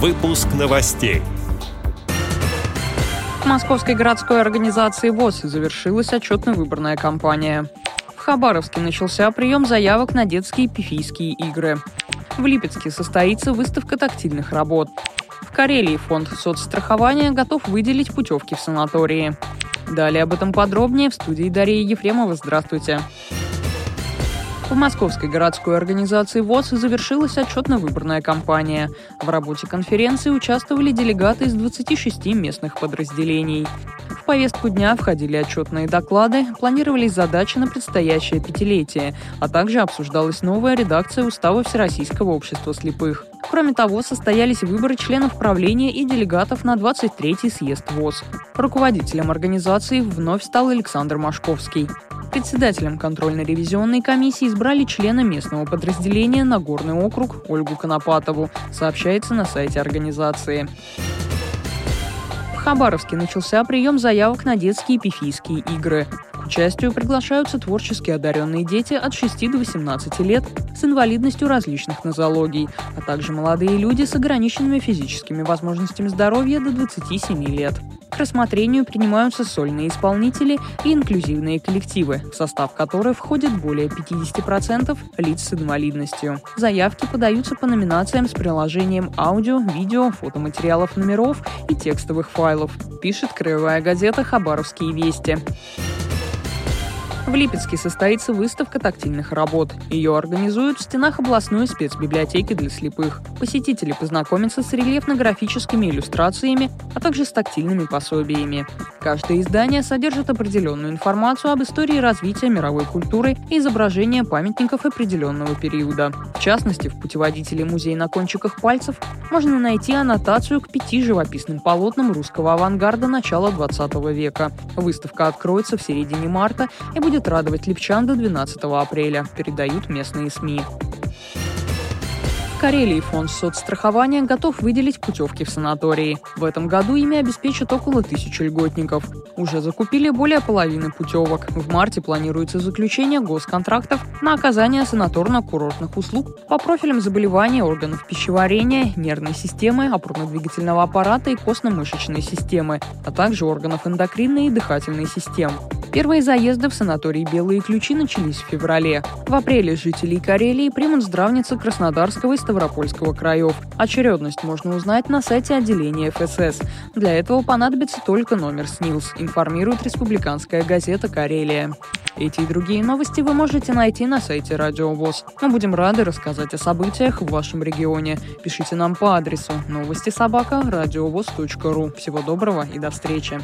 Выпуск новостей. В Московской городской организации ВОЗ завершилась отчетно-выборная кампания. В Хабаровске начался прием заявок на детские пифийские игры. В Липецке состоится выставка тактильных работ. В Карелии фонд соцстрахования готов выделить путевки в санатории. Далее об этом подробнее в студии Дарьи Ефремова. Здравствуйте. В Московской городской организации ВОЗ завершилась отчетно-выборная кампания. В работе конференции участвовали делегаты из 26 местных подразделений. В повестку дня входили отчетные доклады, планировались задачи на предстоящее пятилетие, а также обсуждалась новая редакция Устава Всероссийского общества слепых. Кроме того, состоялись выборы членов правления и делегатов на 23-й съезд ВОЗ. Руководителем организации вновь стал Александр Машковский. Председателем контрольно-ревизионной комиссии избрали члена местного подразделения Нагорный округ Ольгу Конопатову, сообщается на сайте организации. В Хабаровске начался прием заявок на детские пифийские игры. К участию приглашаются творчески одаренные дети от 6 до 18 лет с инвалидностью различных нозологий, а также молодые люди с ограниченными физическими возможностями здоровья до 27 лет. К рассмотрению принимаются сольные исполнители и инклюзивные коллективы, в состав которых входит более 50% лиц с инвалидностью. Заявки подаются по номинациям с приложением аудио, видео, фотоматериалов номеров и текстовых файлов, пишет краевая газета «Хабаровские вести». В Липецке состоится выставка тактильных работ. Ее организуют в стенах областной спецбиблиотеки для слепых. Посетители познакомятся с рельефно-графическими иллюстрациями, а также с тактильными пособиями. Каждое издание содержит определенную информацию об истории развития мировой культуры и изображения памятников определенного периода. В частности, в путеводителе «Музей на кончиках пальцев» можно найти аннотацию к пяти живописным полотнам русского авангарда начала 20 века. Выставка откроется в середине марта и будет радовать липчан до 12 апреля, передают местные СМИ. Карелии фонд соцстрахования готов выделить путевки в санатории. В этом году ими обеспечат около тысячи льготников. Уже закупили более половины путевок. В марте планируется заключение госконтрактов на оказание санаторно-курортных услуг по профилям заболеваний органов пищеварения, нервной системы, опорно-двигательного аппарата и костно-мышечной системы, а также органов эндокринной и дыхательной систем. Первые заезды в санаторий «Белые ключи» начались в феврале. В апреле жителей Карелии примут здравницы Краснодарского и Ставропольского краев. Очередность можно узнать на сайте отделения ФСС. Для этого понадобится только номер СНИЛС, информирует республиканская газета «Карелия». Эти и другие новости вы можете найти на сайте Радио ВОЗ. Мы будем рады рассказать о событиях в вашем регионе. Пишите нам по адресу новости собака ру. Всего доброго и до встречи.